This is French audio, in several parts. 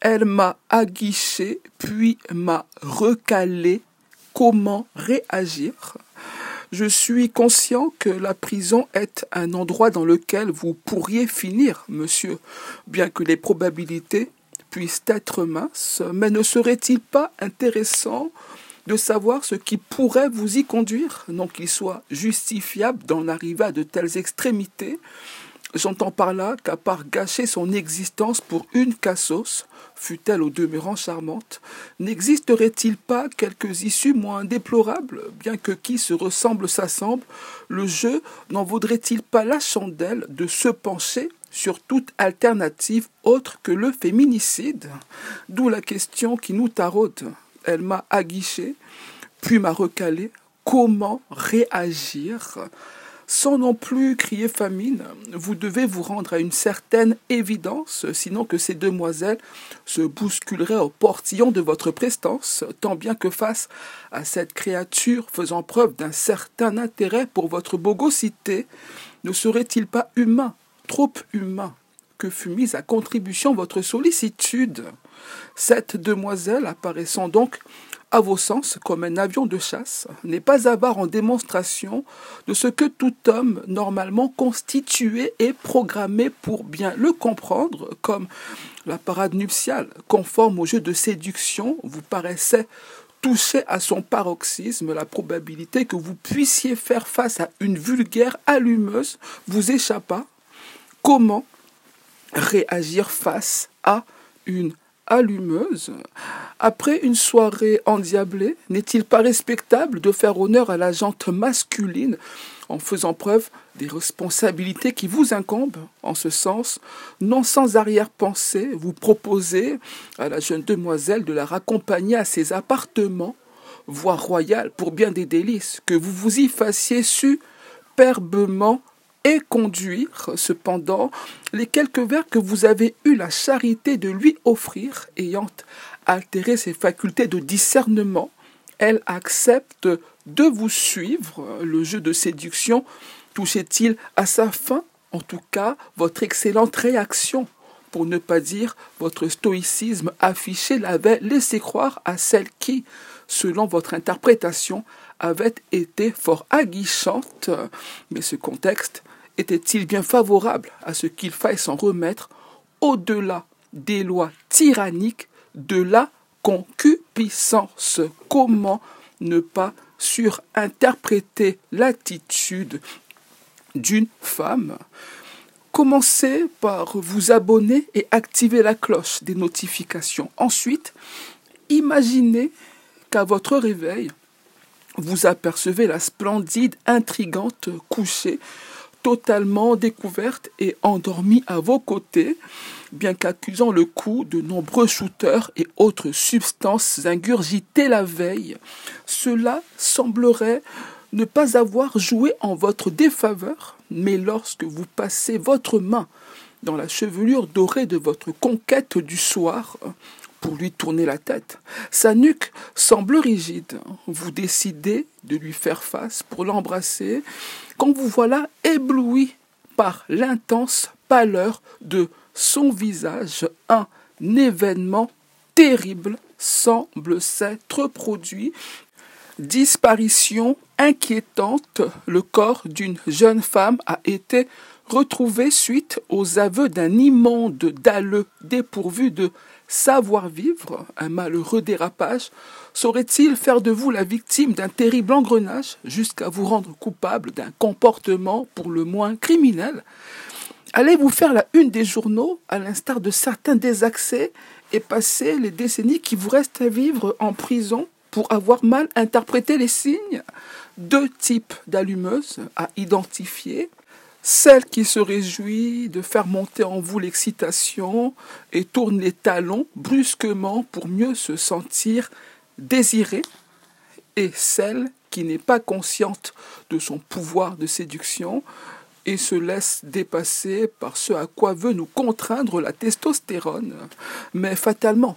Elle m'a aguiché, puis m'a recalé. Comment réagir? Je suis conscient que la prison est un endroit dans lequel vous pourriez finir, monsieur, bien que les probabilités puissent être minces, mais ne serait-il pas intéressant de savoir ce qui pourrait vous y conduire, non qu'il soit justifiable d'en arriver à de telles extrémités. J'entends par là qu'à part gâcher son existence pour une cassos, fût-elle au demeurant charmante, n'existerait-il pas quelques issues moins déplorables, bien que qui se ressemble s'assemble, le jeu n'en vaudrait-il pas la chandelle de se pencher sur toute alternative autre que le féminicide? D'où la question qui nous taraude. Elle m'a aguiché, puis m'a recalé. Comment réagir? Sans non plus crier famine, vous devez vous rendre à une certaine évidence, sinon que ces demoiselles se bousculeraient au portillon de votre prestance, tant bien que face à cette créature faisant preuve d'un certain intérêt pour votre bogosité, ne serait-il pas humain, trop humain, que fût mise à contribution votre sollicitude? Cette demoiselle, apparaissant donc à vos sens comme un avion de chasse, n'est pas avare en démonstration de ce que tout homme normalement constitué est programmé pour bien le comprendre, comme la parade nuptiale, conforme au jeu de séduction, vous paraissait toucher à son paroxysme la probabilité que vous puissiez faire face à une vulgaire allumeuse vous échappa. Comment réagir face à une allumeuse. Après une soirée endiablée, n'est-il pas respectable de faire honneur à la jante masculine en faisant preuve des responsabilités qui vous incombent? En ce sens, non sans arrière-pensée, vous proposez à la jeune demoiselle de la raccompagner à ses appartements, voire royales pour bien des délices, que vous vous y fassiez superbement et conduire cependant les quelques vers que vous avez eu la charité de lui offrir, ayant altéré ses facultés de discernement, elle accepte de vous suivre. Le jeu de séduction touchait-il à sa fin En tout cas, votre excellente réaction, pour ne pas dire votre stoïcisme affiché, l'avait laissé croire à celle qui, selon votre interprétation, avait été fort aguichante. Mais ce contexte était-il bien favorable à ce qu'il faille s'en remettre au-delà des lois tyranniques de la concupiscence? Comment ne pas surinterpréter l'attitude d'une femme? Commencez par vous abonner et activer la cloche des notifications. Ensuite, imaginez qu'à votre réveil, vous apercevez la splendide, intrigante couchée totalement découverte et endormie à vos côtés, bien qu'accusant le coup de nombreux shooters et autres substances ingurgitées la veille. Cela semblerait ne pas avoir joué en votre défaveur, mais lorsque vous passez votre main dans la chevelure dorée de votre conquête du soir, pour lui tourner la tête. Sa nuque semble rigide. Vous décidez de lui faire face pour l'embrasser quand vous voilà ébloui par l'intense pâleur de son visage. Un événement terrible semble s'être produit. Disparition inquiétante, le corps d'une jeune femme a été retrouvé suite aux aveux d'un immonde dalleux dépourvu de savoir-vivre, un malheureux dérapage, saurait-il faire de vous la victime d'un terrible engrenage jusqu'à vous rendre coupable d'un comportement pour le moins criminel? Allez-vous faire la une des journaux, à l'instar de certains désaccès, et passer les décennies qui vous restent à vivre en prison pour avoir mal interprété les signes? Deux types d'allumeuses à identifier celle qui se réjouit de faire monter en vous l'excitation et tourne les talons brusquement pour mieux se sentir désirée, et celle qui n'est pas consciente de son pouvoir de séduction et se laisse dépasser par ce à quoi veut nous contraindre la testostérone. Mais fatalement,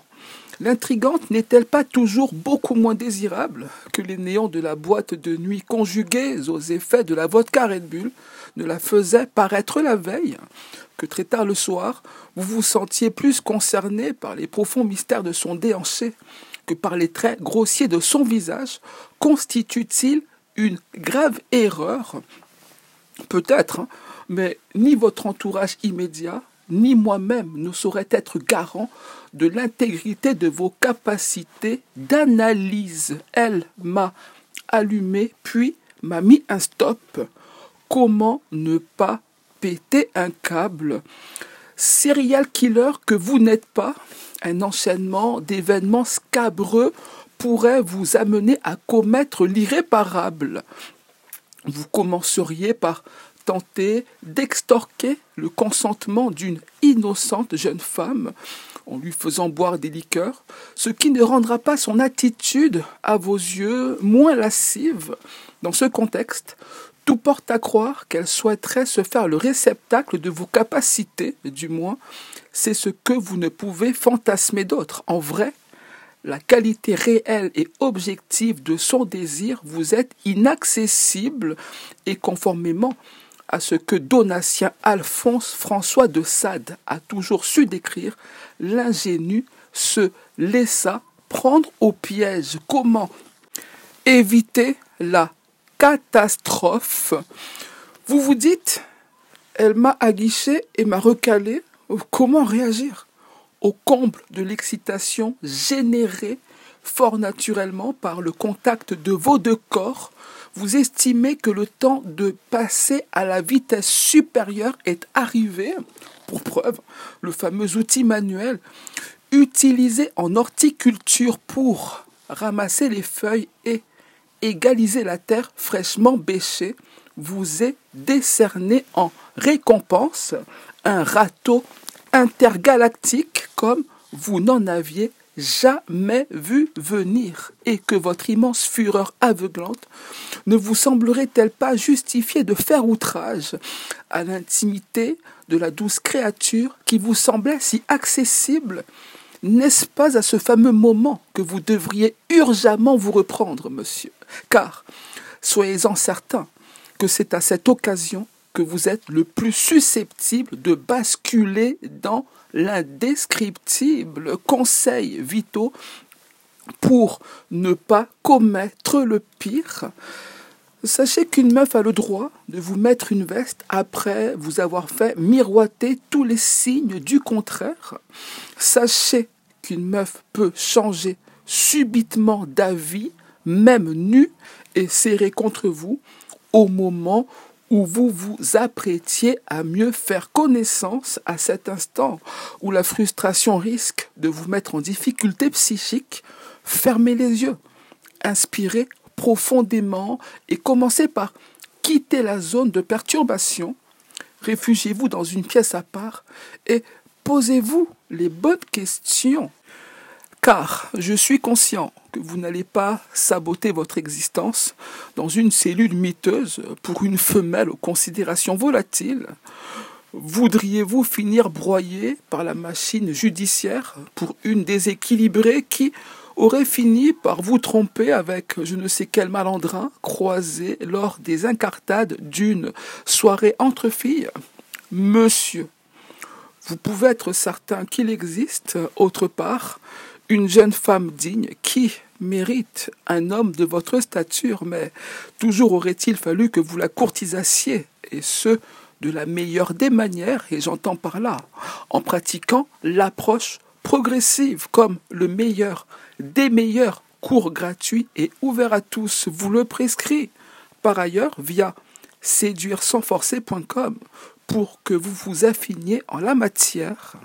L'intrigante n'est-elle pas toujours beaucoup moins désirable que les néons de la boîte de nuit conjugués aux effets de la vodka Red Bull ne la faisaient paraître la veille que très tard le soir, vous vous sentiez plus concerné par les profonds mystères de son déhanché que par les traits grossiers de son visage, constitue-t-il une grave erreur? Peut-être, hein, mais ni votre entourage immédiat, ni moi-même ne saurait être garant de l'intégrité de vos capacités d'analyse. Elle m'a allumé, puis m'a mis un stop. Comment ne pas péter un câble? Serial killer que vous n'êtes pas, un enchaînement d'événements scabreux pourrait vous amener à commettre l'irréparable. Vous commenceriez par tenter d'extorquer le consentement d'une innocente jeune femme en lui faisant boire des liqueurs, ce qui ne rendra pas son attitude à vos yeux moins lascive. Dans ce contexte, porte à croire qu'elle souhaiterait se faire le réceptacle de vos capacités, du moins, c'est ce que vous ne pouvez fantasmer d'autre. En vrai, la qualité réelle et objective de son désir vous est inaccessible et conformément à ce que Donatien Alphonse François de Sade a toujours su décrire, l'ingénu se laissa prendre au piège. Comment éviter la catastrophe. Vous vous dites, elle m'a aguiché et m'a recalé. Comment réagir Au comble de l'excitation générée fort naturellement par le contact de vos deux corps, vous estimez que le temps de passer à la vitesse supérieure est arrivé, pour preuve, le fameux outil manuel utilisé en horticulture pour ramasser les feuilles et égaliser la terre fraîchement bêchée, vous est décerné en récompense un râteau intergalactique comme vous n'en aviez jamais vu venir. Et que votre immense fureur aveuglante ne vous semblerait-elle pas justifier de faire outrage à l'intimité de la douce créature qui vous semblait si accessible? N'est-ce pas à ce fameux moment que vous devriez urgemment vous reprendre, monsieur? Car, soyez-en certain que c'est à cette occasion que vous êtes le plus susceptible de basculer dans l'indescriptible conseil vitaux pour ne pas commettre le pire. Sachez qu'une meuf a le droit de vous mettre une veste après vous avoir fait miroiter tous les signes du contraire. Sachez qu'une meuf peut changer subitement d'avis, même nue, et serrer contre vous au moment où vous vous apprêtiez à mieux faire connaissance à cet instant où la frustration risque de vous mettre en difficulté psychique, fermez les yeux, inspirez profondément et commencez par quitter la zone de perturbation, réfugiez-vous dans une pièce à part et posez-vous les bonnes questions car je suis conscient que vous n'allez pas saboter votre existence dans une cellule miteuse pour une femelle aux considérations volatiles. Voudriez-vous finir broyé par la machine judiciaire pour une déséquilibrée qui aurait fini par vous tromper avec je ne sais quel malandrin croisé lors des incartades d'une soirée entre filles? Monsieur, vous pouvez être certain qu'il existe, autre part, une jeune femme digne qui mérite un homme de votre stature, mais toujours aurait-il fallu que vous la courtisassiez, et ce, de la meilleure des manières, et j'entends par là, en pratiquant l'approche progressive comme le meilleur des meilleurs cours gratuits et ouverts à tous, vous le prescrit. Par ailleurs, via séduire pour que vous vous affiniez en la matière.